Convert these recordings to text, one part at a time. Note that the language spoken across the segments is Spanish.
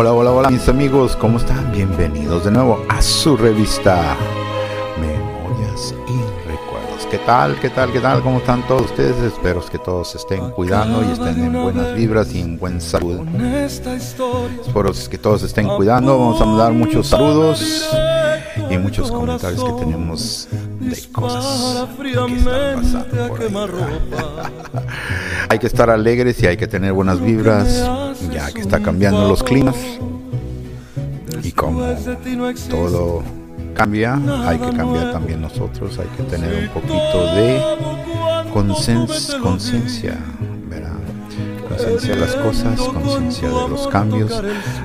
Hola, hola, hola mis amigos, ¿cómo están? Bienvenidos de nuevo a su revista Memorias y Recuerdos. ¿Qué tal? ¿Qué tal? ¿Qué tal? ¿Cómo están todos ustedes? Espero que todos estén cuidando y estén en buenas vibras y en buen salud. Espero que todos estén cuidando. Vamos a mandar muchos saludos y muchos comentarios que tenemos de cosas que están pasando por ahí. hay que estar alegres y hay que tener buenas vibras, ya que está cambiando los climas. Y como todo cambia, hay que cambiar también nosotros, hay que tener un poquito de conciencia, conciencia de las cosas, conciencia de los cambios.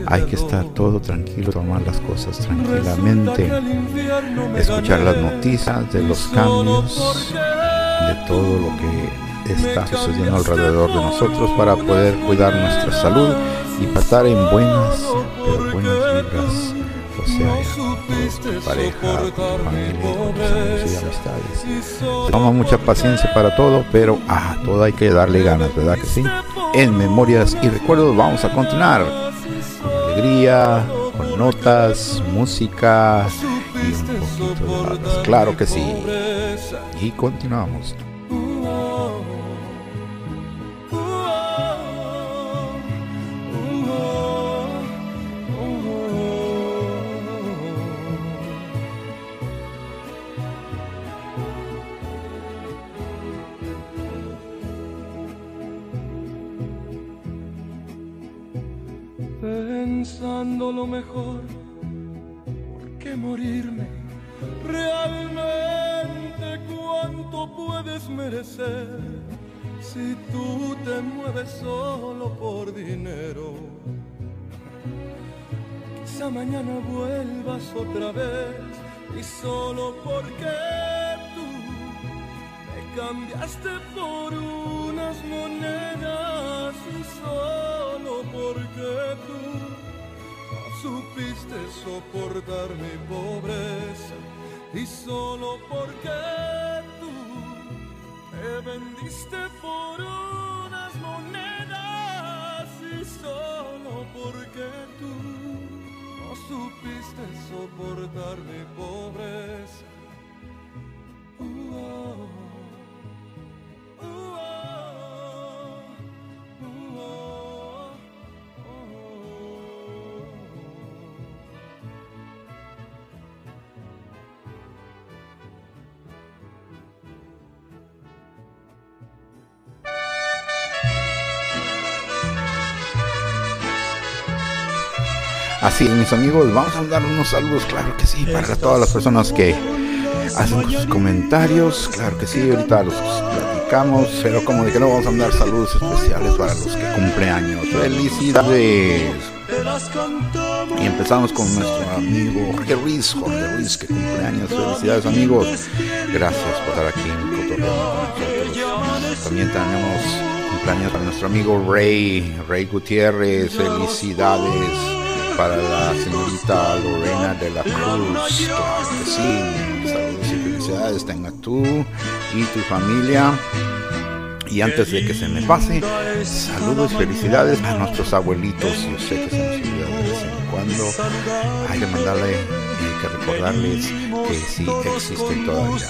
Hay que estar todo tranquilo, tomar las cosas tranquilamente, escuchar las noticias de los cambios, de todo lo que está sucediendo alrededor de nosotros para poder cuidar nuestra salud y pasar en buenas, pero buenas vibras o sea, tu pareja, tu familia, tus y amistades. Toma mucha paciencia para todo, pero a todo hay que darle ganas, ¿verdad que sí? En memorias y recuerdos vamos a continuar con alegría, con notas, música y un poquito de datos. Claro que sí. Y continuamos. Pensando lo mejor, ¿por qué morirme? Realmente cuánto puedes merecer si tú te mueves solo por dinero. Quizá mañana vuelvas otra vez y solo porque tú me cambiaste por unas monedas y solo porque tú supiste soportar mi pobreza y solo porque tú me vendiste por unas monedas y solo porque tú no supiste soportar mi pobreza. Uh. Así, mis amigos, vamos a dar unos saludos, claro que sí, para todas las personas que hacen sus comentarios, claro que sí, ahorita los platicamos, pero como de que no vamos a dar saludos especiales para los que cumplen años. Felicidades. Y empezamos con nuestro amigo Jorge Ruiz, Jorge Ruiz que cumple años. Felicidades amigos. Gracias por estar aquí en Cotorreo. También tenemos cumpleaños para nuestro amigo Rey, Rey Gutiérrez. Felicidades para la señorita Lorena de la Cruz. Que sí. Saludos y felicidades tenga tú y tu familia. Y antes de que se me pase, saludos y felicidades a nuestros abuelitos. Yo sé que se nos olvida de vez en cuando. Hay que mandarle hay que recordarles que sí existen todavía.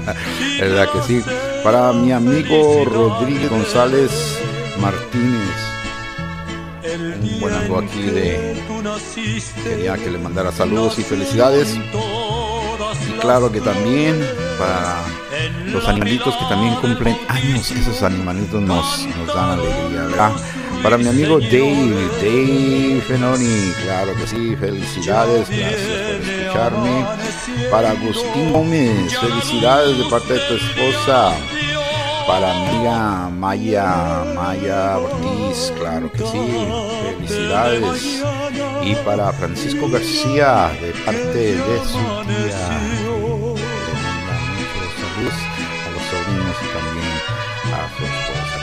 ¿Verdad que sí? Para mi amigo Rodríguez González Martínez un buen amigo aquí de quería que le mandara saludos y felicidades. y claro que también para los animalitos que también cumplen años esos animalitos nos, nos dan alegría ¿verdad? para mi amigo Dave Dave Fenoni claro que sí felicidades gracias por escucharme. para Agustín Gómez felicidades de parte de tu esposa para mi Maya, Maya Ortiz, claro que sí, felicidades. Y para Francisco García, de parte de su tía, le a los sobrinos y también a su esposa,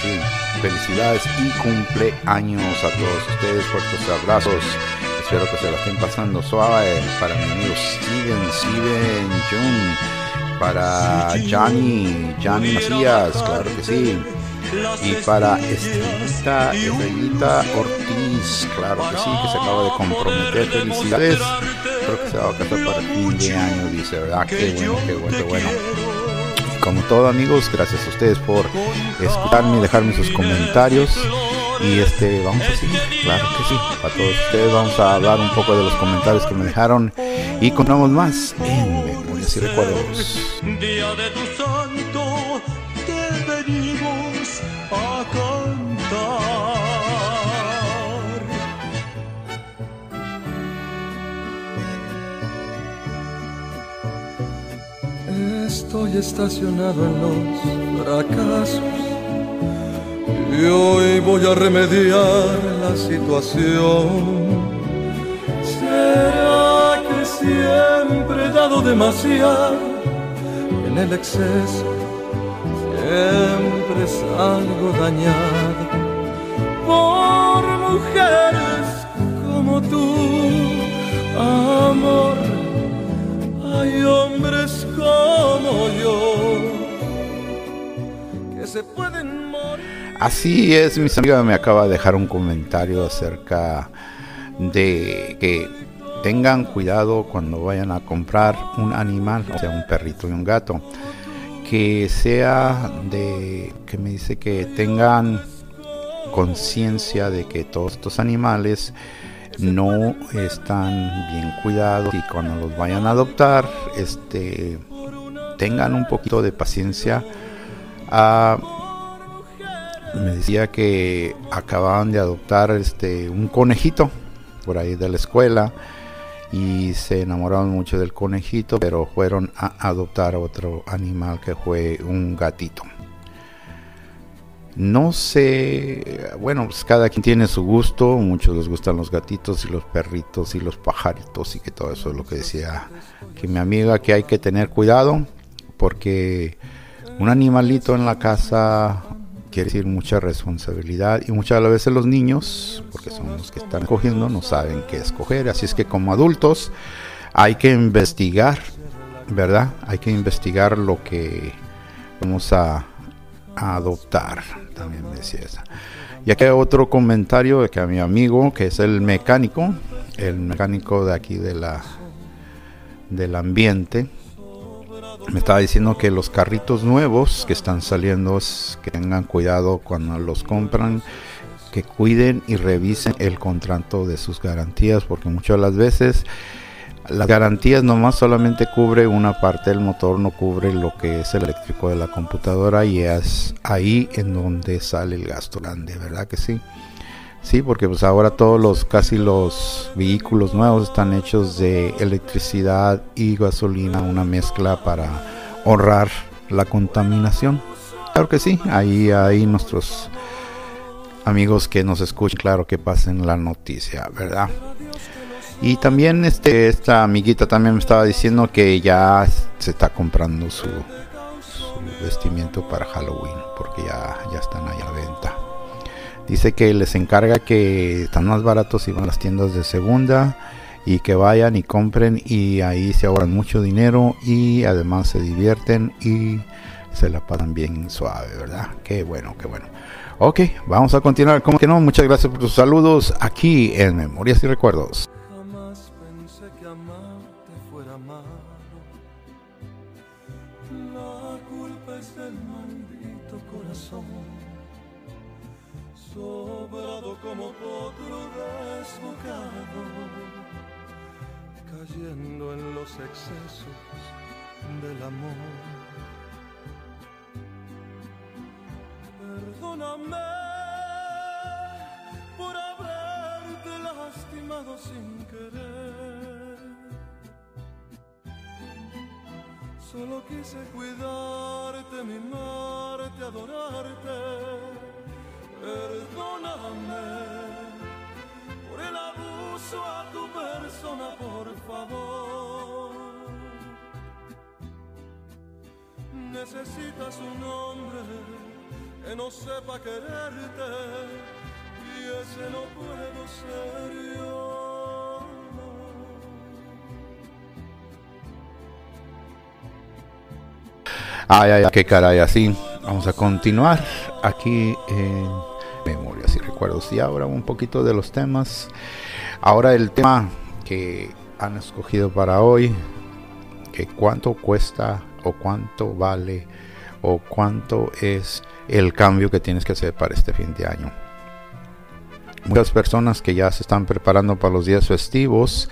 sí. Felicidades y cumpleaños a todos ustedes, fuertes abrazos. Espero que se la estén pasando suave para mi amigo Steven, Steven, Jung para Johnny, Johnny Macías, claro que sí. Y para Estrellita, Estrellita Ortiz, claro que sí, que se acaba de comprometer. Felicidades. Creo que se va a casar para fin de año, dice, ¿verdad? Qué bueno, qué bueno, qué bueno. como todo amigos, gracias a ustedes por escucharme y dejarme sus comentarios. Y este, vamos a seguir, claro que sí. Para todos ustedes vamos a hablar un poco de los comentarios que me dejaron y contamos más Memorias y Recuerdos. Día de tu santo te venimos a cantar. Estoy estacionado en los fracasos y hoy voy a remediar la situación. ¿Será que siempre he dado demasiado en el exceso? Siempre salgo dañado por mujeres como tú, amor. Hay hombres como yo que se pueden morir. Así es, mis amigos, me acaba de dejar un comentario acerca de que tengan cuidado cuando vayan a comprar un animal, o sea, un perrito y un gato, que sea de, que me dice que tengan conciencia de que todos estos animales no están bien cuidados y cuando los vayan a adoptar, este, tengan un poquito de paciencia. Ah, me decía que acababan de adoptar este un conejito por ahí de la escuela y se enamoraron mucho del conejito, pero fueron a adoptar otro animal que fue un gatito. No sé, bueno, pues cada quien tiene su gusto, muchos les gustan los gatitos y los perritos y los pajaritos y que todo eso es lo que decía que mi amiga que hay que tener cuidado porque un animalito en la casa quiere decir mucha responsabilidad y muchas veces los niños, porque son los que están cogiendo, no saben qué escoger, así es que como adultos hay que investigar, ¿verdad? Hay que investigar lo que vamos a, a adoptar, también decía esa. Y aquí hay otro comentario de que a mi amigo, que es el mecánico, el mecánico de aquí de la del ambiente, me estaba diciendo que los carritos nuevos que están saliendo, que tengan cuidado cuando los compran, que cuiden y revisen el contrato de sus garantías, porque muchas de las veces las garantías nomás solamente cubre una parte del motor, no cubre lo que es el eléctrico de la computadora y es ahí en donde sale el gasto grande, ¿verdad que sí? Sí, porque pues ahora todos los casi los vehículos nuevos están hechos de electricidad y gasolina, una mezcla para ahorrar la contaminación. Claro que sí, ahí hay nuestros amigos que nos escuchan, claro que pasen la noticia, ¿verdad? Y también este esta amiguita también me estaba diciendo que ya se está comprando su, su vestimiento para Halloween, porque ya, ya están ahí a venta. Dice que les encarga que están más baratos y van a las tiendas de segunda y que vayan y compren y ahí se ahorran mucho dinero y además se divierten y se la pasan bien suave, ¿verdad? Qué bueno, qué bueno. Ok, vamos a continuar. Como que no, muchas gracias por tus saludos aquí en Memorias y Recuerdos. Perdóname por haberte lastimado sin querer. Solo quise cuidarte, mimarte, adorarte. Perdóname por el abuso a tu persona, por favor. Necesitas un hombre que no sepa quererte y ese no puedo ser yo. Ay, ay, qué caray, así. Vamos a continuar aquí en Memorias y Recuerdos. Y ahora un poquito de los temas. Ahora el tema que han escogido para hoy, que cuánto cuesta o cuánto vale o cuánto es el cambio que tienes que hacer para este fin de año. Muchas personas que ya se están preparando para los días festivos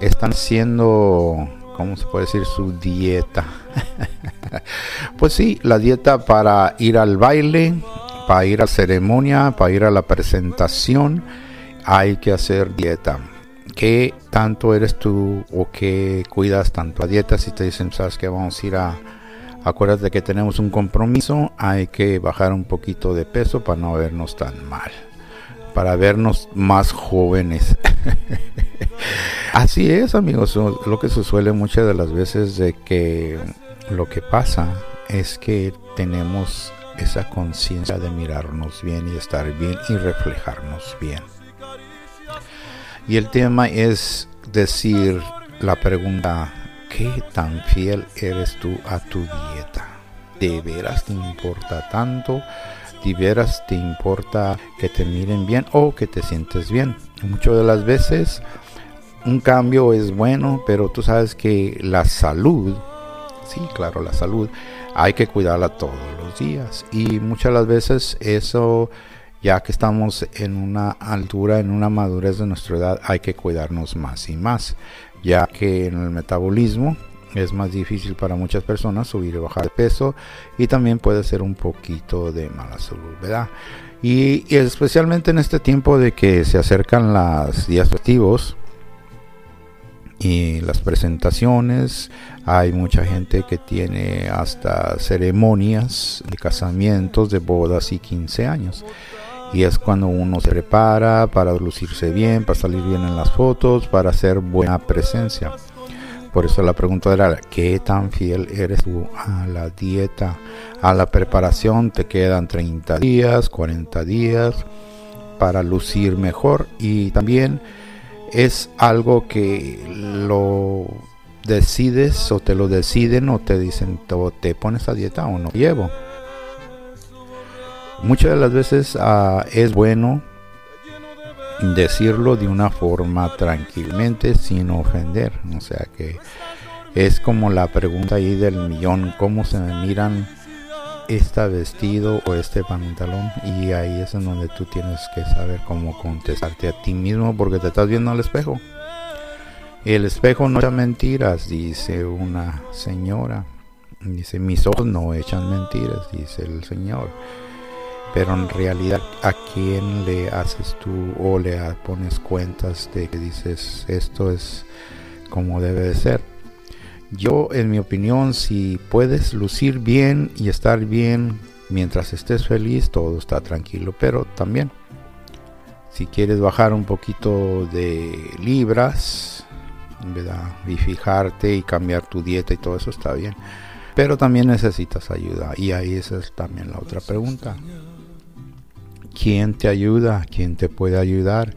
están haciendo, ¿cómo se puede decir? Su dieta. pues sí, la dieta para ir al baile, para ir a ceremonia, para ir a la presentación, hay que hacer dieta. ¿Qué tanto eres tú o qué cuidas tanto la dieta? Si te dicen, sabes que vamos a ir a... Acuérdate que tenemos un compromiso, hay que bajar un poquito de peso para no vernos tan mal, para vernos más jóvenes. Así es, amigos, lo que se suele muchas de las veces de que lo que pasa es que tenemos esa conciencia de mirarnos bien y estar bien y reflejarnos bien. Y el tema es decir la pregunta, ¿qué tan fiel eres tú a tu dieta? ¿De veras te importa tanto? ¿De veras te importa que te miren bien o que te sientes bien? Muchas de las veces un cambio es bueno, pero tú sabes que la salud, sí, claro, la salud, hay que cuidarla todos los días. Y muchas de las veces eso, ya que estamos en una altura, en una madurez de nuestra edad, hay que cuidarnos más y más, ya que en el metabolismo es más difícil para muchas personas subir y bajar de peso y también puede ser un poquito de mala salud, ¿verdad? Y, y especialmente en este tiempo de que se acercan los días festivos, y las presentaciones. Hay mucha gente que tiene hasta ceremonias de casamientos, de bodas y 15 años. Y es cuando uno se prepara para lucirse bien, para salir bien en las fotos, para hacer buena presencia. Por eso la pregunta era, ¿qué tan fiel eres tú a la dieta? A la preparación te quedan 30 días, 40 días para lucir mejor y también es algo que lo decides o te lo deciden o te dicen te pones a dieta o no llevo. Muchas de las veces ah, es bueno decirlo de una forma tranquilamente sin ofender. O sea que es como la pregunta ahí del millón, ¿cómo se me miran este vestido o este pantalón y ahí es en donde tú tienes que saber cómo contestarte a ti mismo porque te estás viendo al espejo. El espejo no echa mentiras, dice una señora. Dice, mis ojos no echan mentiras, dice el Señor. Pero en realidad, ¿a quién le haces tú o le pones cuentas de que dices, esto es como debe de ser? Yo, en mi opinión, si puedes lucir bien y estar bien mientras estés feliz, todo está tranquilo. Pero también, si quieres bajar un poquito de libras, ¿verdad? y fijarte y cambiar tu dieta y todo eso está bien. Pero también necesitas ayuda. Y ahí esa es también la otra pregunta. ¿Quién te ayuda? ¿Quién te puede ayudar?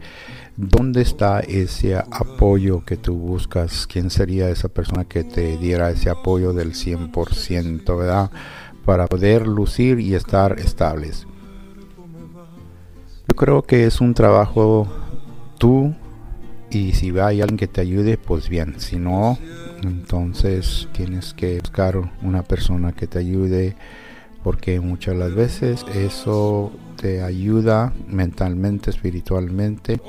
¿Dónde está ese apoyo que tú buscas? ¿Quién sería esa persona que te diera ese apoyo del 100%, ¿verdad? Para poder lucir y estar estables. Yo creo que es un trabajo tú y si hay alguien que te ayude, pues bien. Si no, entonces tienes que buscar una persona que te ayude porque muchas las veces eso te ayuda mentalmente, espiritualmente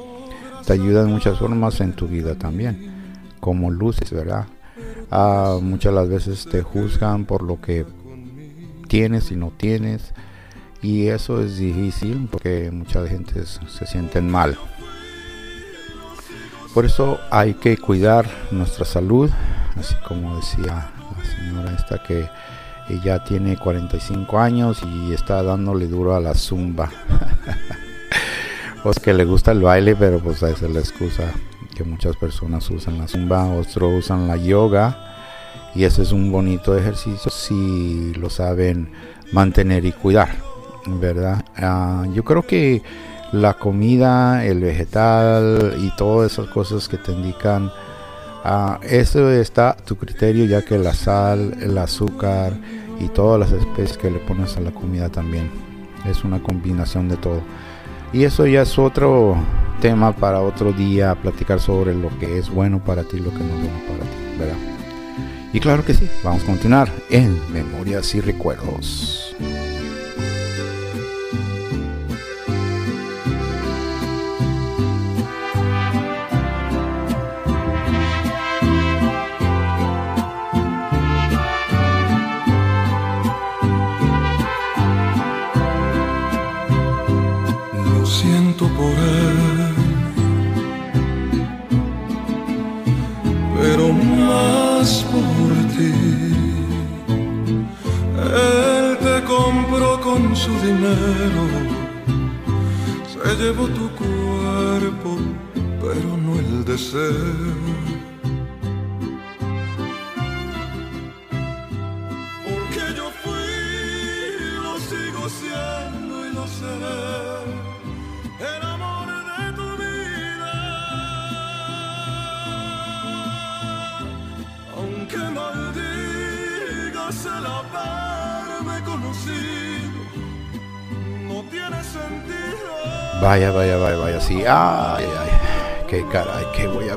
te ayuda en muchas formas en tu vida también, como luces, ¿verdad? Ah, muchas las veces te juzgan por lo que tienes y no tienes, y eso es difícil porque mucha gente se sienten mal. Por eso hay que cuidar nuestra salud, así como decía la señora esta que ella tiene 45 años y está dándole duro a la zumba. pues que le gusta el baile, pero pues esa es la excusa que muchas personas usan la zumba, otros usan la yoga y ese es un bonito ejercicio si lo saben mantener y cuidar, ¿verdad? Ah, yo creo que la comida, el vegetal y todas esas cosas que te indican, uh, eso está a tu criterio ya que la sal, el azúcar y todas las especies que le pones a la comida también. Es una combinación de todo. Y eso ya es otro tema para otro día, platicar sobre lo que es bueno para ti, lo que no es bueno para ti, ¿verdad? Y claro que sí, vamos a continuar en Memorias y Recuerdos.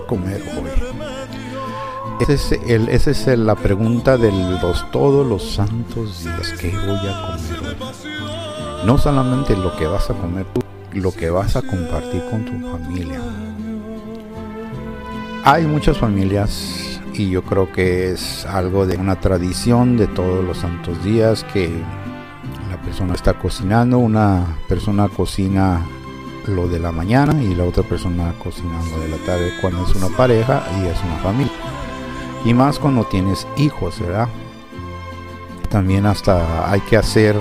Comer hoy. Esa es, la pregunta de los todos los santos días. ¿Qué voy a comer? No solamente lo que vas a comer lo que vas a compartir con tu familia. Hay muchas familias y yo creo que es algo de una tradición de todos los santos días que la persona está cocinando, una persona cocina lo de la mañana y la otra persona cocinando de la tarde cuando es una pareja y es una familia. Y más cuando tienes hijos, ¿verdad? También hasta hay que hacer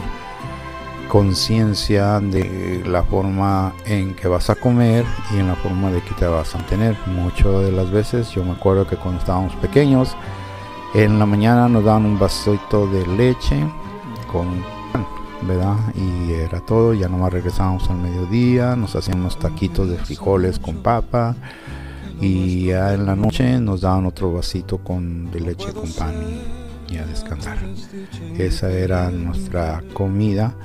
conciencia de la forma en que vas a comer y en la forma de que te vas a tener. Muchas de las veces yo me acuerdo que cuando estábamos pequeños, en la mañana nos daban un vasito de leche con ¿verdad? Y era todo, ya nomás regresábamos al mediodía, nos hacían unos taquitos de frijoles con papa y ya en la noche nos daban otro vasito con de leche con pan y, a descansar. Esa era nuestra comida.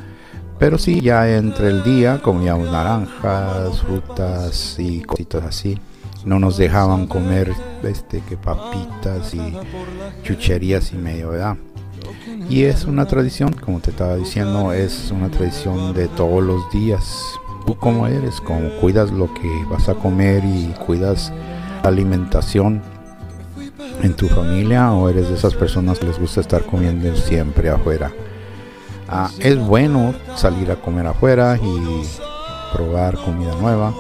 Pero sí, ya entre el día comíamos naranjas, frutas y cositas así. No nos dejaban comer este que papitas y chucherías y medio, ¿verdad? Y es una tradición, como te estaba diciendo, es una tradición de todos los días. Tú como eres, como cuidas lo que vas a comer y cuidas la alimentación en tu familia o eres de esas personas que les gusta estar comiendo siempre afuera. Ah, es bueno salir a comer afuera y probar comida nueva,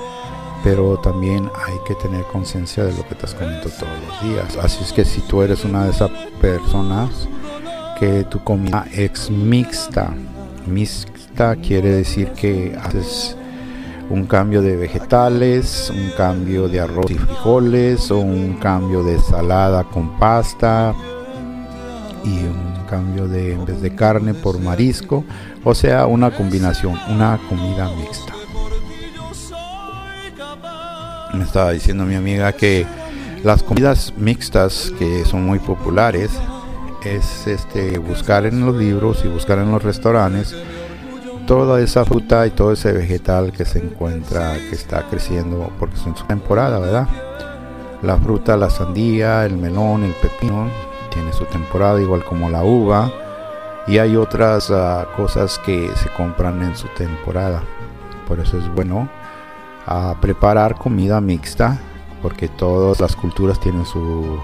pero también hay que tener conciencia de lo que estás comiendo todos los días. Así es que si tú eres una de esas personas, tu comida es mixta. Mixta quiere decir que haces un cambio de vegetales, un cambio de arroz y frijoles, o un cambio de salada con pasta y un cambio de en vez de carne por marisco, o sea, una combinación, una comida mixta. Me estaba diciendo mi amiga que las comidas mixtas que son muy populares es este buscar en los libros y buscar en los restaurantes toda esa fruta y todo ese vegetal que se encuentra que está creciendo porque es en su temporada, ¿verdad? La fruta, la sandía, el melón, el pepino tiene su temporada igual como la uva y hay otras ah, cosas que se compran en su temporada. Por eso es bueno a preparar comida mixta porque todas las culturas tienen su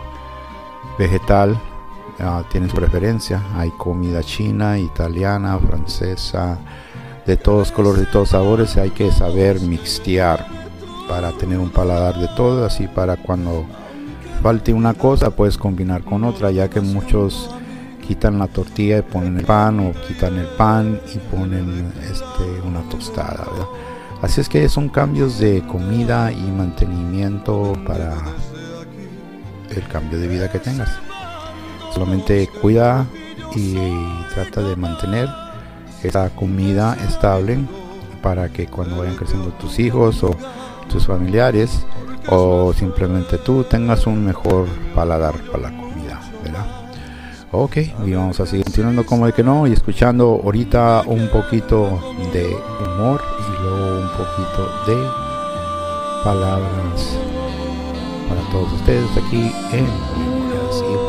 vegetal Ah, tienen preferencia. Hay comida china, italiana, francesa, de todos colores, de todos sabores. Hay que saber mixtear para tener un paladar de todo, así para cuando falte una cosa puedes combinar con otra, ya que muchos quitan la tortilla y ponen el pan o quitan el pan y ponen este, una tostada. Así es que son cambios de comida y mantenimiento para el cambio de vida que tengas. Solamente cuida y, trata de mantener esa comida estable para que cuando vayan creciendo tus hijos o tus familiares o simplemente tú tengas un mejor paladar para la comida, ¿verdad? Ok, y vamos a seguir continuando como de que no y escuchando ahorita un poquito de humor y luego un poquito de palabras para todos ustedes aquí en Memorias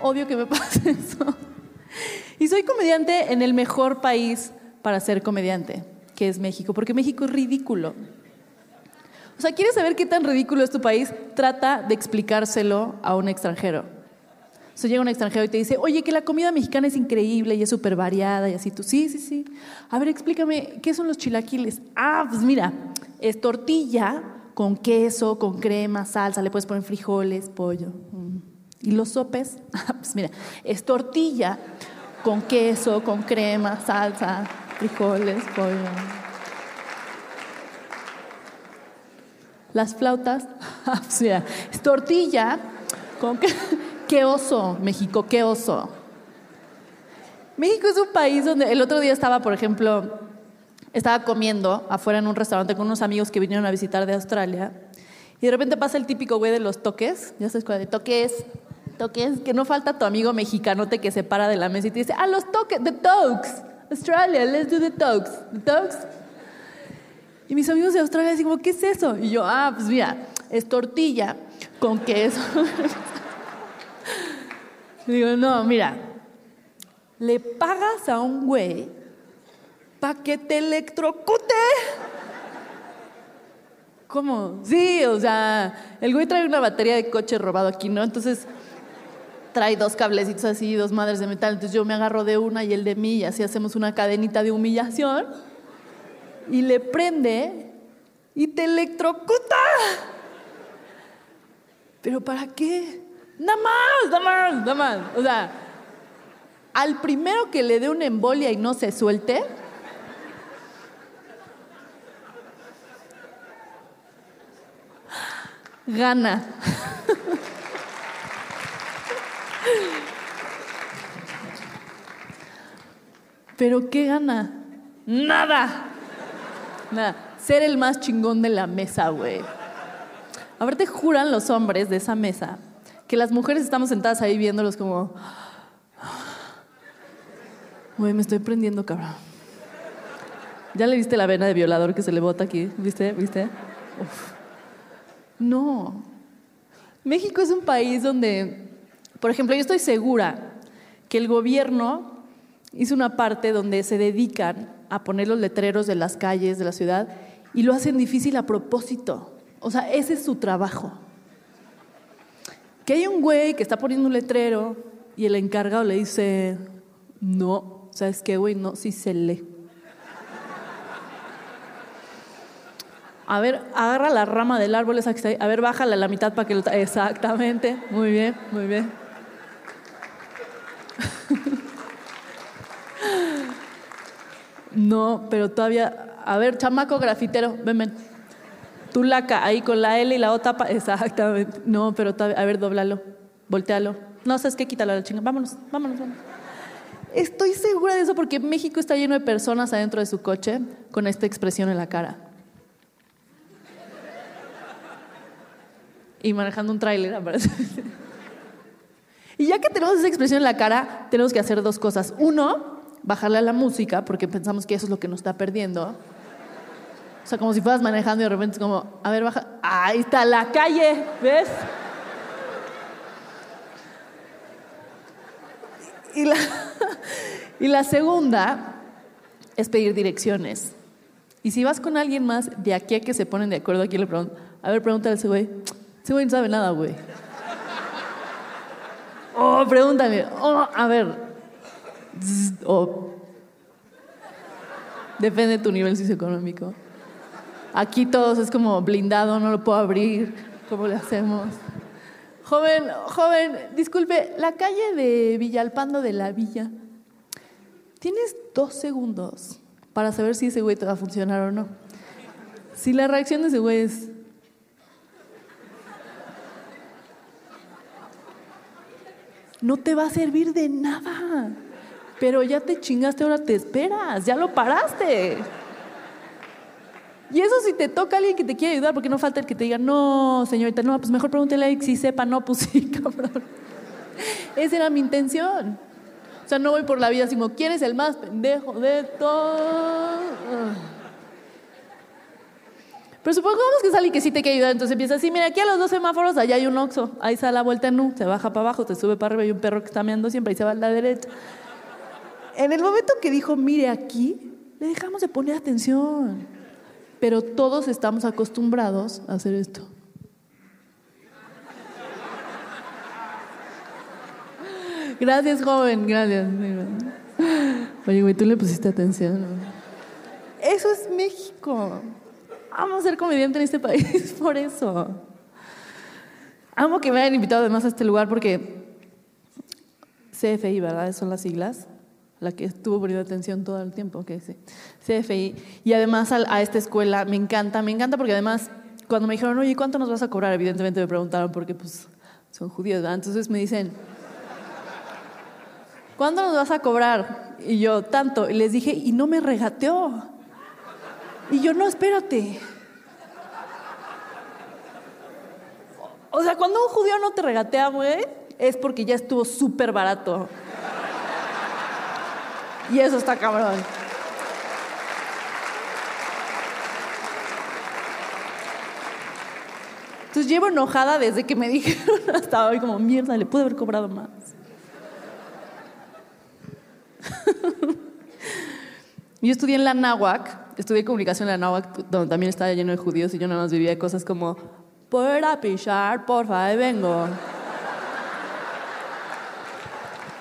Obvio que me pasa eso. Y soy comediante en el mejor país para ser comediante, que es México, porque México es ridículo. O sea, ¿quieres saber qué tan ridículo es tu país? Trata de explicárselo a un extranjero. O sea, llega un extranjero y te dice, oye, que la comida mexicana es increíble y es súper variada y así. Tú, sí, sí, sí. A ver, explícame, ¿qué son los chilaquiles? Ah, pues mira, es tortilla con queso, con crema, salsa, le puedes poner frijoles, pollo. Mm. ¿Y los sopes? Ah, pues mira, es tortilla con queso, con crema, salsa, frijoles, pollo. Las flautas, ah, pues mira, es tortilla con... Qué oso, México, qué oso. México es un país donde el otro día estaba, por ejemplo, estaba comiendo afuera en un restaurante con unos amigos que vinieron a visitar de Australia y de repente pasa el típico güey de los toques, ya sabes cuál de toques, toques, que no falta tu amigo mexicanote que se para de la mesa y te dice, ah, los toques, the tokes, Australia, let's do the tokes, the tokes. Y mis amigos de Australia dicen, ¿qué es eso? Y yo, ah, pues mira, es tortilla con queso. Digo, no, mira, le pagas a un güey para que te electrocute. ¿Cómo? Sí, o sea, el güey trae una batería de coche robado aquí, ¿no? Entonces trae dos cablecitos así, dos madres de metal. Entonces yo me agarro de una y el de mí y así hacemos una cadenita de humillación. Y le prende y te electrocuta. ¿Pero para qué? Nada más, nada más, nada más. O sea, al primero que le dé una embolia y no se suelte, gana. ¿Pero qué gana? Nada. Nada. Ser el más chingón de la mesa, güey. A ver, te juran los hombres de esa mesa que las mujeres estamos sentadas ahí viéndolos como, güey, me estoy prendiendo, cabrón. ¿Ya le viste la vena de violador que se le bota aquí? ¿Viste? ¿Viste? No. México es un país donde, por ejemplo, yo estoy segura que el gobierno hizo una parte donde se dedican a poner los letreros de las calles de la ciudad y lo hacen difícil a propósito. O sea, ese es su trabajo. Que hay un güey que está poniendo un letrero y el encargado le dice, no, ¿sabes qué, güey? No, sí se lee. A ver, agarra la rama del árbol esa que está ahí. A ver, bájala la mitad para que lo... Exactamente. Muy bien, muy bien. No, pero todavía... A ver, chamaco grafitero, ven, ven. Tú laca ahí con la L y la O tapa. Exactamente. No, pero a ver, doblalo. Voltealo. No, ¿sabes qué? Quítalo a la chinga. Vámonos, vámonos, vámonos. Estoy segura de eso porque México está lleno de personas adentro de su coche con esta expresión en la cara. Y manejando un tráiler, aparece. Y ya que tenemos esa expresión en la cara, tenemos que hacer dos cosas. Uno, bajarle a la música porque pensamos que eso es lo que nos está perdiendo. O sea, como si fueras manejando y de repente es como, a ver, baja. Ahí está la calle, ¿ves? Y la, segunda es pedir direcciones. Y si vas con alguien más, de aquí a que se ponen de acuerdo, aquí le pregunto, a ver, pregúntale a ese güey. Ese güey no sabe nada, güey. Oh, pregúntame. Oh, a ver. Oh. Depende de tu nivel socioeconómico. Aquí todos es como blindado, no lo puedo abrir. ¿Cómo le hacemos? Joven, joven, disculpe, la calle de Villalpando de la Villa. Tienes dos segundos para saber si ese güey te va a funcionar o no. Si la reacción de ese güey es. No te va a servir de nada. Pero ya te chingaste, ahora te esperas, ya lo paraste. Y eso si te toca alguien que te quiere ayudar, porque no falta el que te diga, no, señorita, no, pues mejor pregúntele a Eric si sepa, no, pues sí, cabrón. Esa era mi intención. O sea, no voy por la vida como, ¿quién es el más pendejo de todos? Pero supongamos que es alguien que sí te quiere ayudar, entonces empieza así, mira, aquí a los dos semáforos, allá hay un oxo, ahí sale la vuelta en U, se baja para abajo, te sube para arriba, hay un perro que está meando siempre y se va a la derecha. En el momento que dijo, mire aquí, le dejamos de poner atención. Pero todos estamos acostumbrados a hacer esto. Gracias, joven, gracias. Oye, güey, tú le pusiste atención. Eso es México. Amo ser comediante en este país por eso. Amo que me hayan invitado además a este lugar porque CFI, ¿verdad? Son las siglas. La que estuvo poniendo atención todo el tiempo, que. CFI. Y además a, a esta escuela me encanta, me encanta porque además cuando me dijeron, oye, ¿cuánto nos vas a cobrar? Evidentemente me preguntaron porque pues son judíos, ¿verdad? Entonces me dicen, ¿cuánto nos vas a cobrar? Y yo, tanto. Y les dije, y no me regateó. Y yo, no, espérate. O sea, cuando un judío no te regatea, güey, es porque ya estuvo súper barato. Y eso está cabrón. Entonces llevo enojada desde que me dijeron hasta hoy como, mierda, le pude haber cobrado más. Yo estudié en la Náhuac, estudié comunicación en la Náhuac, donde también estaba lleno de judíos y yo nada más vivía cosas como, por a porfa, ahí vengo.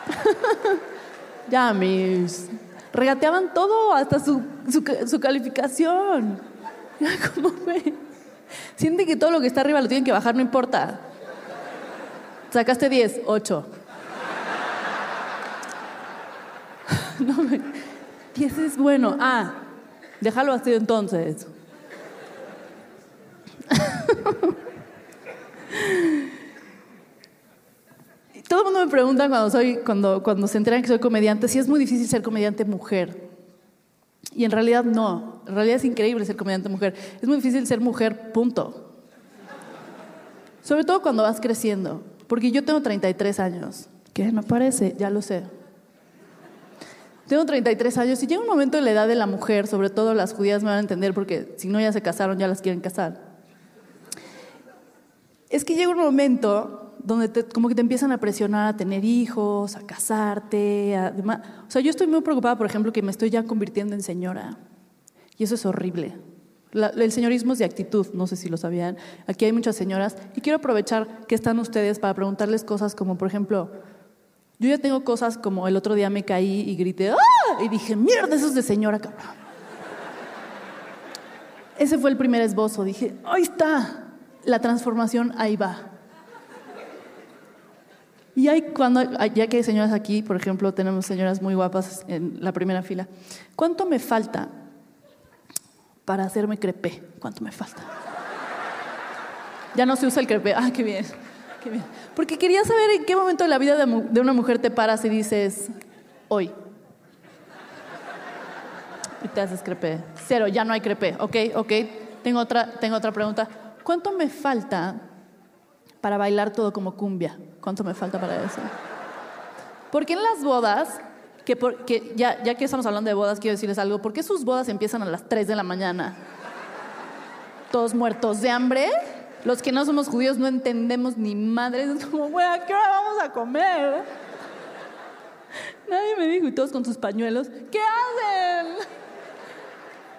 ya, mis. Regateaban todo, hasta su, su, su calificación. ¿Cómo ve? Siente que todo lo que está arriba lo tienen que bajar, no importa. Sacaste 10, 8. No, 10 es bueno. Ah, déjalo así entonces. Todo el mundo me pregunta cuando, soy, cuando, cuando se enteran que soy comediante si es muy difícil ser comediante mujer. Y en realidad no. En realidad es increíble ser comediante mujer. Es muy difícil ser mujer, punto. Sobre todo cuando vas creciendo. Porque yo tengo 33 años. ¿Qué? No parece, ya lo sé. Tengo 33 años y llega un momento en la edad de la mujer, sobre todo las judías me van a entender porque si no ya se casaron, ya las quieren casar. Es que llega un momento donde como que te empiezan a presionar a tener hijos, a casarte, a demás. O sea, yo estoy muy preocupada, por ejemplo, que me estoy ya convirtiendo en señora. Y eso es horrible. El señorismo es de actitud, no sé si lo sabían. Aquí hay muchas señoras y quiero aprovechar que están ustedes para preguntarles cosas como, por ejemplo, yo ya tengo cosas como el otro día me caí y grité, ¡ah! Y dije, mierda, eso es de señora, cabrón. Ese fue el primer esbozo. Dije, ahí está. La transformación ahí va. Y hay cuando, ya que hay señoras aquí, por ejemplo, tenemos señoras muy guapas en la primera fila. ¿Cuánto me falta para hacerme crepé? ¿Cuánto me falta? Ya no se usa el crepé. Ah, qué bien. Qué bien. Porque quería saber en qué momento de la vida de, una mujer te paras y dices, hoy. Y te haces crepé. Cero, ya no hay crepé. Ok, ok. Tengo otra, tengo otra pregunta. ¿Cuánto me falta para bailar todo como cumbia? ¿Cuánto me falta para eso? Porque en las bodas, que, por- que ya, ya que estamos hablando de bodas, quiero decirles algo. ¿Por qué sus bodas empiezan a las 3 de la mañana? Todos muertos de hambre. Los que no somos judíos no entendemos ni madres. Es como, güey, ¿a qué hora vamos a comer? Nadie me dijo, y todos con sus pañuelos. ¿Qué hacen?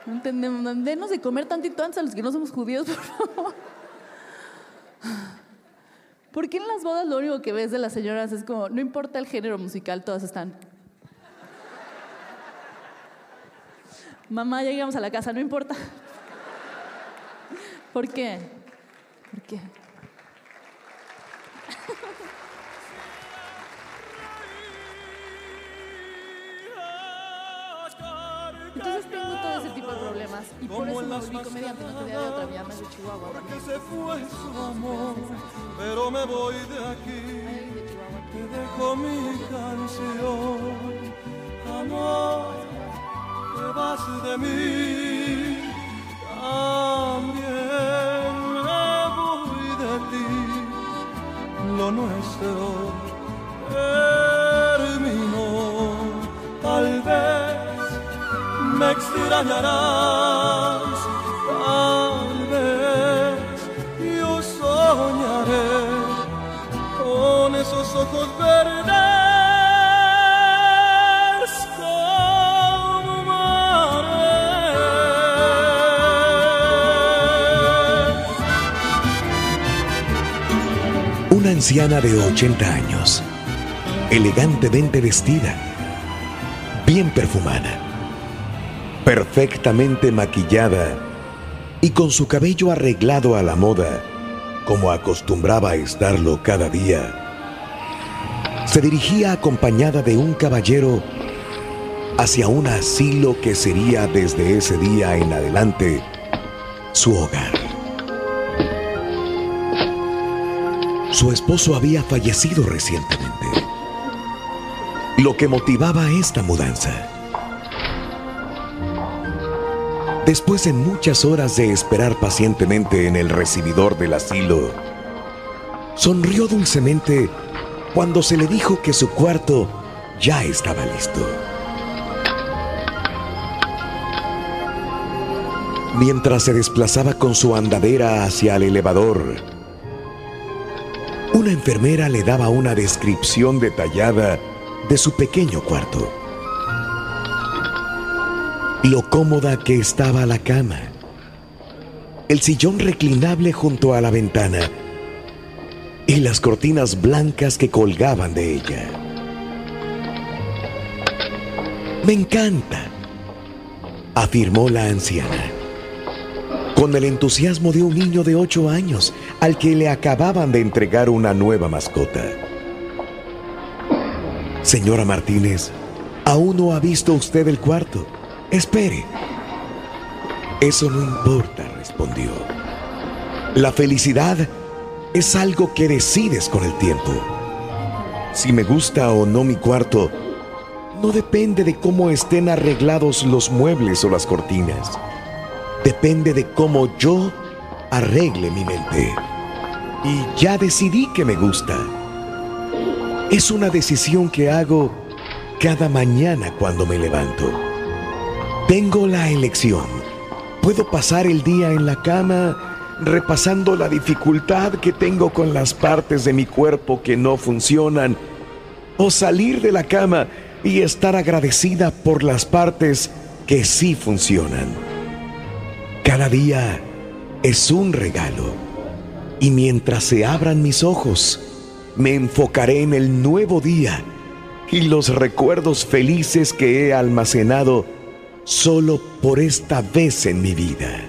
No entendemos. Denos de comer tantito antes a los que no somos judíos, por favor. ¿Por qué en las bodas lo único que ves de las señoras es como, no importa el género musical, todas están. Mamá, ya llegamos a la casa, no importa. ¿Por qué? ¿Por qué? Entonces tengo todo ese tipo de problemas y por eso me volví comediante, no tenía de otra, vida más de Chihuahua. Porque se fue su amor, pero me voy de aquí. Te dejo mi canción, amor, te vas de mí. También me voy de ti, lo nuestro. Me extrañarás, tal vez yo soñaré con esos ojos verdes. como. Una anciana de 80 años, elegantemente vestida, bien perfumada, perfectamente maquillada y con su cabello arreglado a la moda, como acostumbraba a estarlo cada día, se dirigía acompañada de un caballero hacia un asilo que sería desde ese día en adelante su hogar. Su esposo había fallecido recientemente, lo que motivaba esta mudanza. Después de muchas horas de esperar pacientemente en el recibidor del asilo, sonrió dulcemente cuando se le dijo que su cuarto ya estaba listo. Mientras se desplazaba con su andadera hacia el elevador, una enfermera le daba una descripción detallada de su pequeño cuarto. Lo cómoda que estaba la cama, el sillón reclinable junto a la ventana y las cortinas blancas que colgaban de ella. Me encanta, afirmó la anciana, con el entusiasmo de un niño de ocho años al que le acababan de entregar una nueva mascota. Señora Martínez, aún no ha visto usted el cuarto. Espere. Eso no importa, respondió. La felicidad es algo que decides con el tiempo. Si me gusta o no mi cuarto, no depende de cómo estén arreglados los muebles o las cortinas. Depende de cómo yo arregle mi mente. Y ya decidí que me gusta. Es una decisión que hago cada mañana cuando me levanto. Tengo la elección. Puedo pasar el día en la cama repasando la dificultad que tengo con las partes de mi cuerpo que no funcionan. O salir de la cama y estar agradecida por las partes que sí funcionan. Cada día es un regalo. Y mientras se abran mis ojos, me enfocaré en el nuevo día y los recuerdos felices que he almacenado solo por esta vez en mi vida.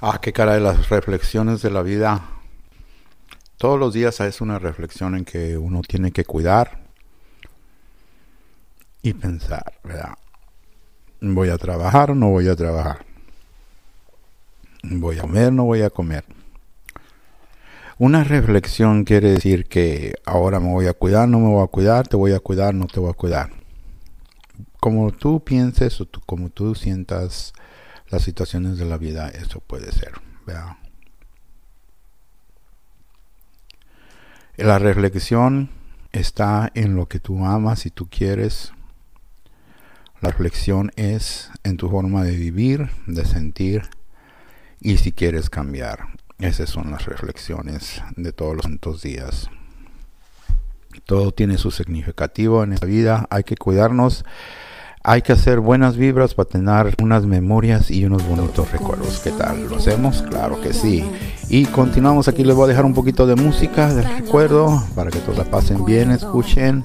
Ah, qué cara de las reflexiones de la vida. Todos los días es una reflexión en que uno tiene que cuidar y pensar, ¿verdad? ¿Voy a trabajar o no voy a trabajar? ¿Voy a comer o no voy a comer? Una reflexión quiere decir que ahora me voy a cuidar, no me voy a cuidar, te voy a cuidar, no te voy a cuidar. Como tú pienses o como tú sientas las situaciones de la vida, eso puede ser. ¿verdad? La reflexión está en lo que tú amas y tú quieres. La reflexión es en tu forma de vivir, de sentir y si quieres cambiar. Esas son las reflexiones de todos los santos días. Todo tiene su significativo en esta vida. Hay que cuidarnos. Hay que hacer buenas vibras para tener unas memorias y unos bonitos recuerdos. ¿Qué tal? ¿Lo hacemos? Claro que sí. Y continuamos aquí. Les voy a dejar un poquito de música del recuerdo para que todos la pasen bien, escuchen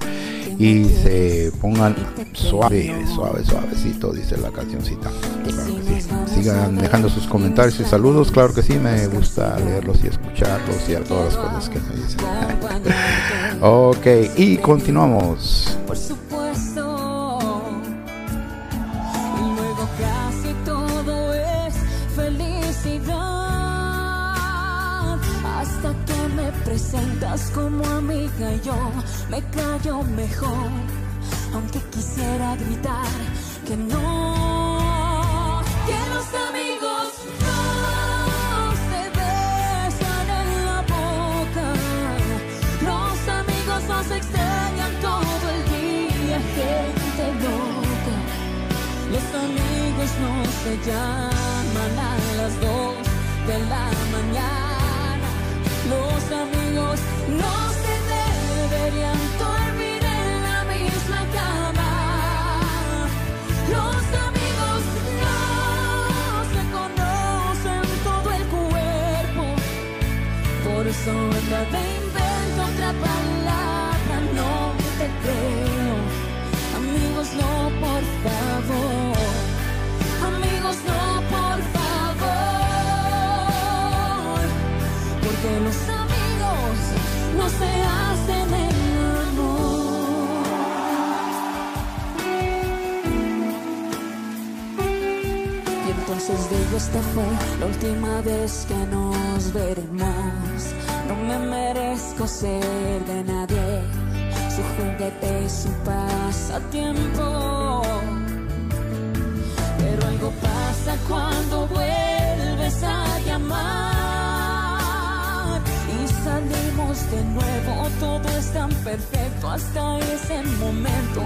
y se pongan suave, suave, suavecito, dice la cancioncita. Claro que sí. Sigan dejando sus comentarios y saludos. Claro que sí, me gusta leerlos y escucharlos y a todas las cosas que me dicen. Ok, y continuamos. Como amiga y yo me callo mejor. Aunque quisiera gritar que no. Que los amigos no se besan en la boca. Los amigos nos extrañan todo el día, gente loca. Los amigos no se llaman a las dos de la Anda de invento otra palabra, no te creo. Amigos, no, por favor. Amigos, no, por favor. Porque los amigos no se hacen el amor. Y entonces digo, esta fue la última vez que nos veremos. No me merezco ser de nadie, su juguete su pasatiempo. Pero algo pasa cuando vuelves a llamar y salimos de nuevo. Todo es tan perfecto hasta ese momento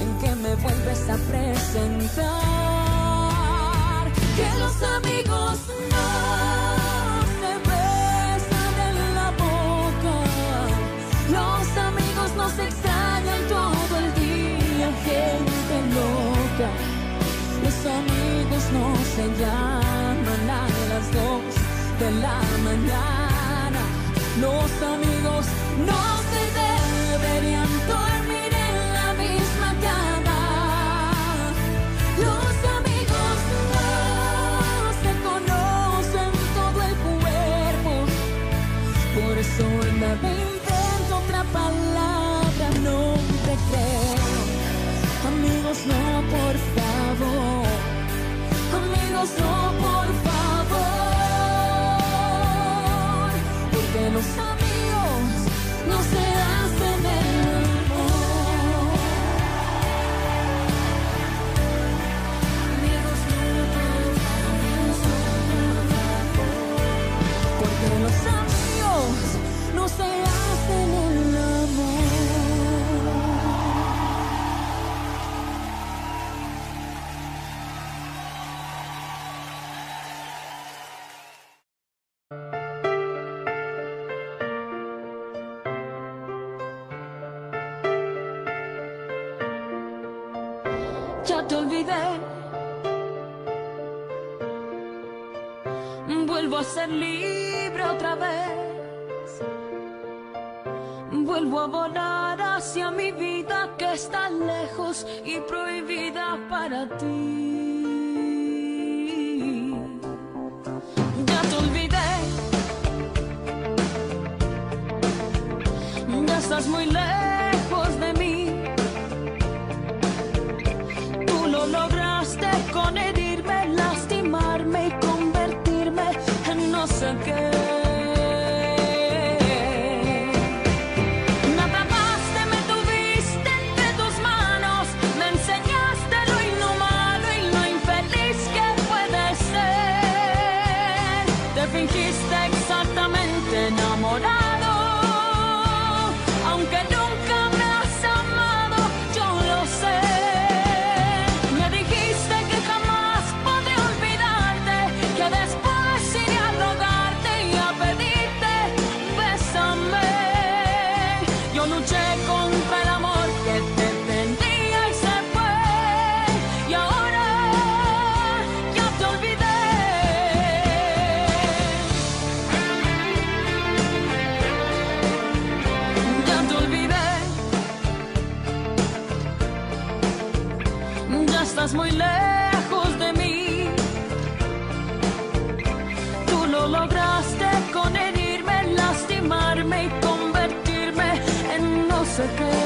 en que me vuelves a presentar. Que los amigos no nos extrañan todo el día, gente loca. Los amigos no se llaman a las dos de la mañana. Los amigos no se deberían dormir en la misma cama. Los amigos no se conocen todo el cuerpo. Por eso me invento otra palabra, estás muy lejos de mí. Tú lo lograste con herirme, lastimarme y convertirme en no sé qué.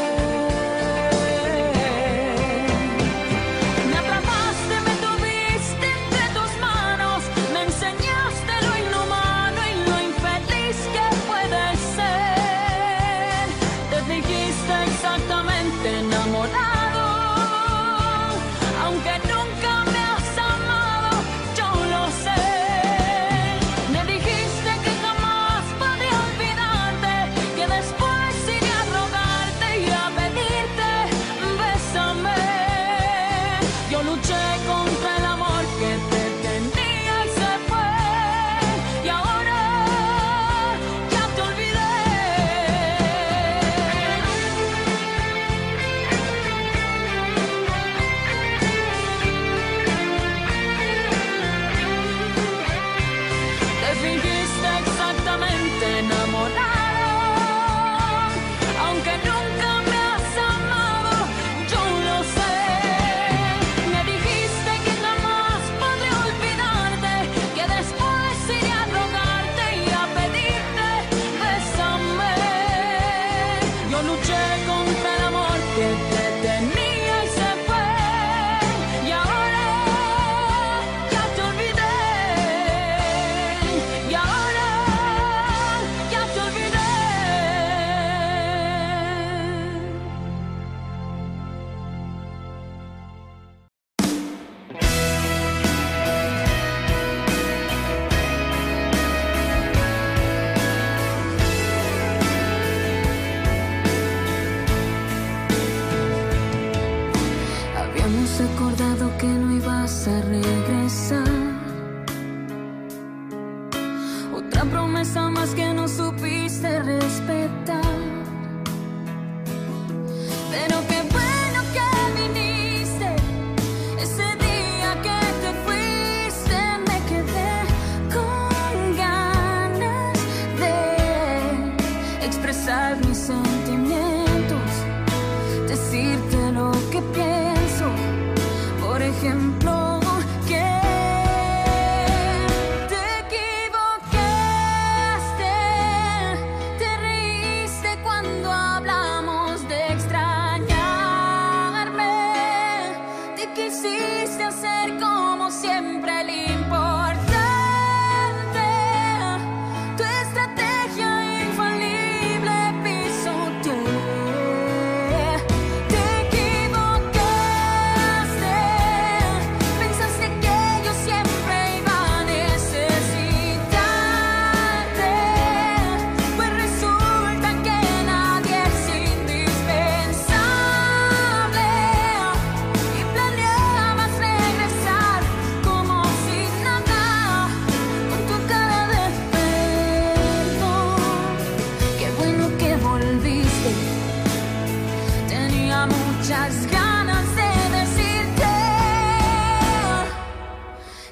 muchas ganas de decirte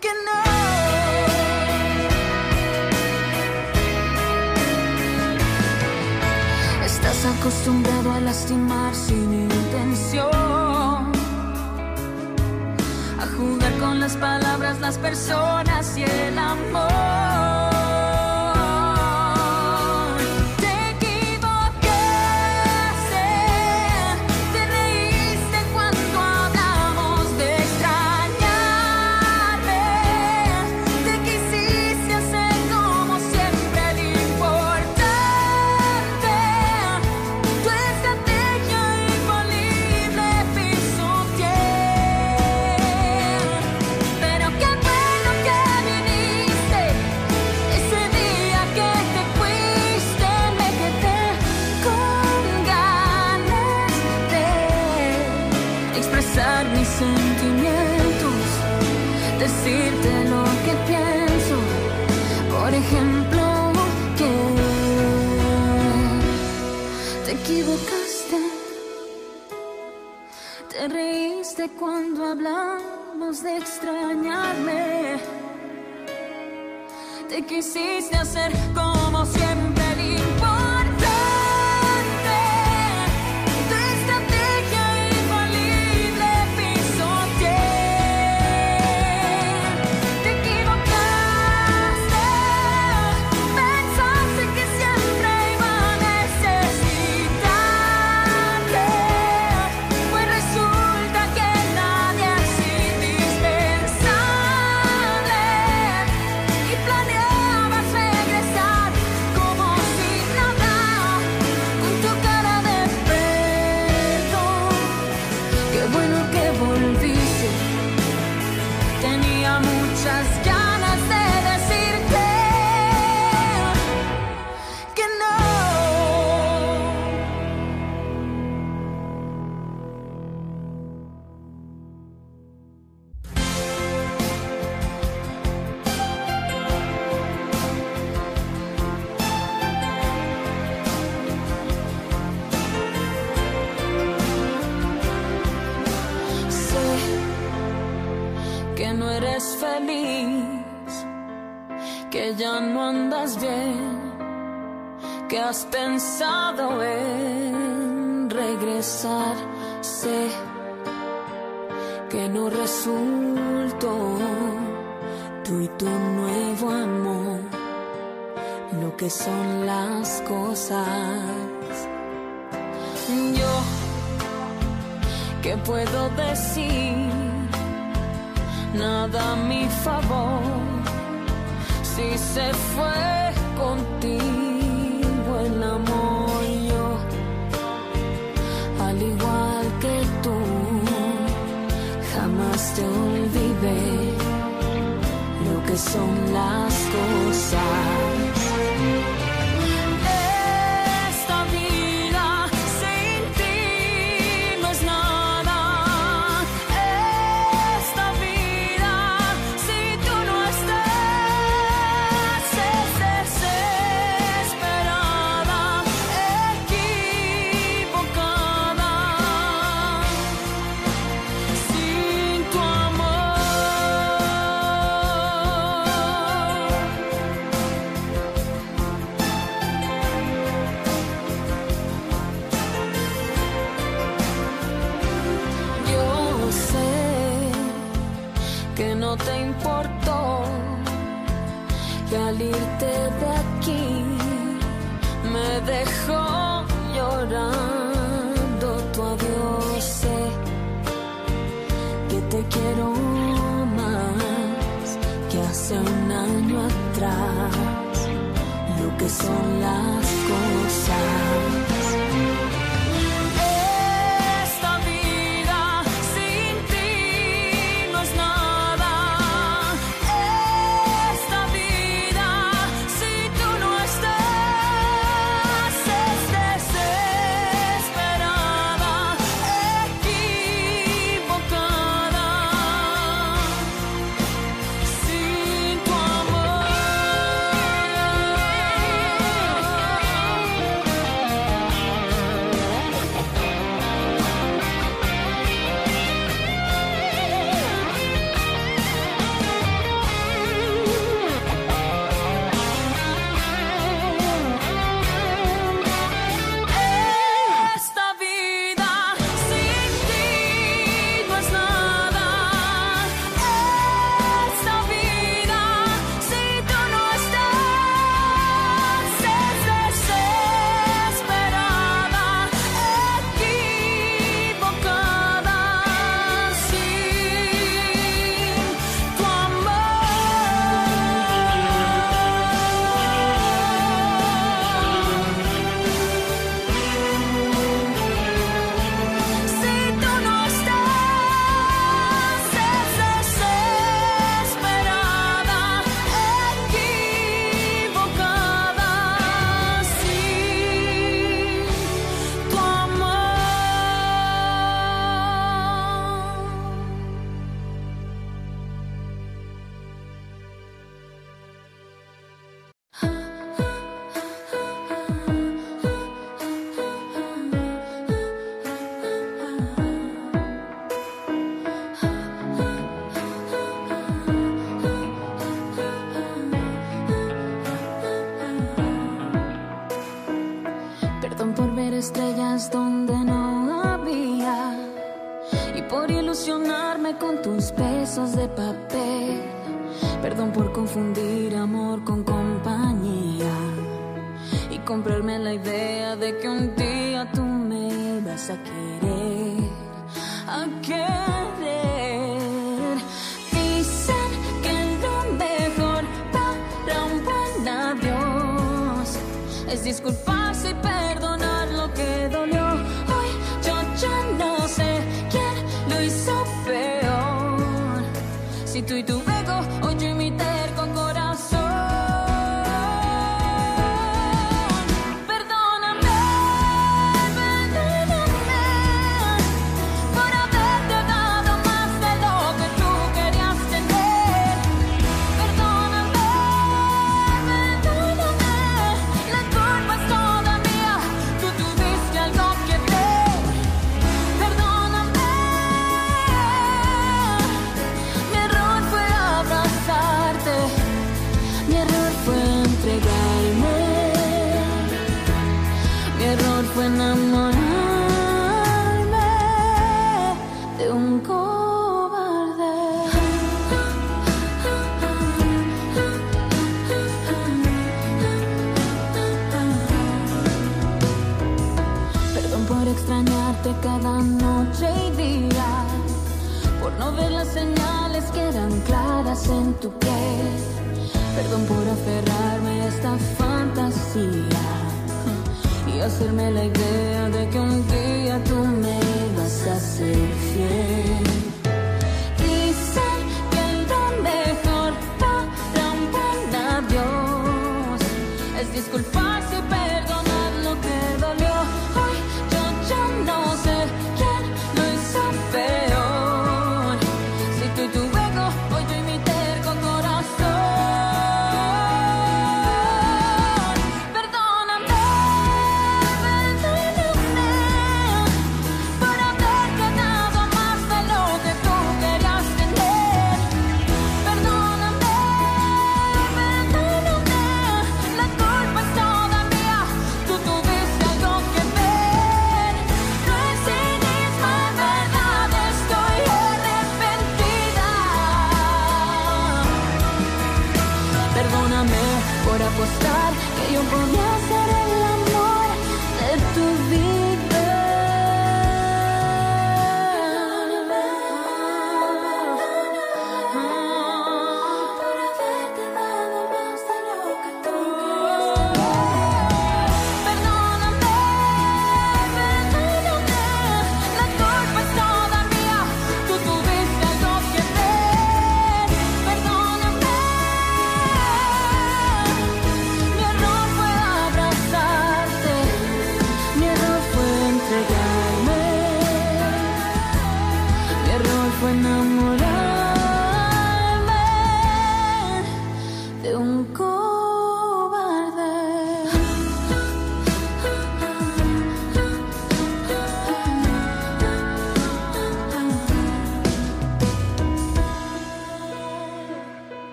que no. Estás acostumbrado a lastimar sin intención, a jugar con las palabras, las personas y el amor. hablamos de extrañarme. Te quisiste hacer como siempre.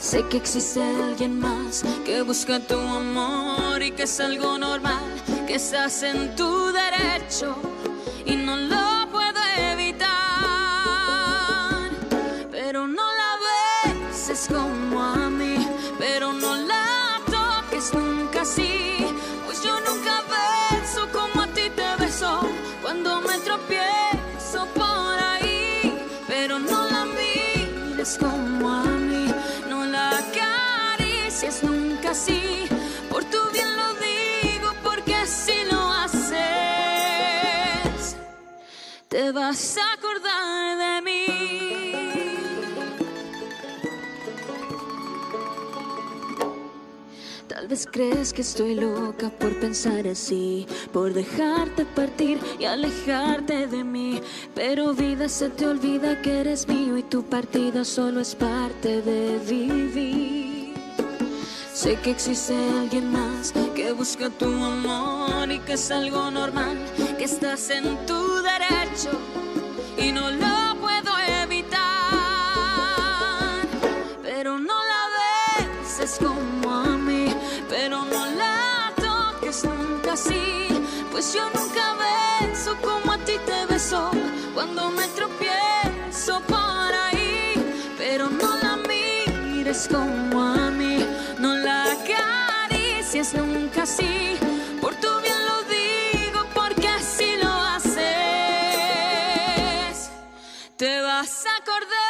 Sé que existe alguien más que busca tu amor y que es algo normal, que estás en tu derecho y no lo nunca así, por tu bien lo digo porque así lo haces, te vas a acordar de mí. Tal vez crees que estoy loca por pensar así, por dejarte partir y alejarte de mí. Pero vida se te olvida que eres mío y tu partida solo es parte de vivir. Sé que existe alguien más que busca tu amor y que es algo normal, que estás en tu derecho y no lo puedo evitar. Pero no la beses como a mí, pero no la toques nunca así, pues yo nunca beso como a ti te beso cuando me tropiezo por ahí, pero no la mires como a mí, nunca así, por tu bien lo digo porque así lo haces, te vas a acordar.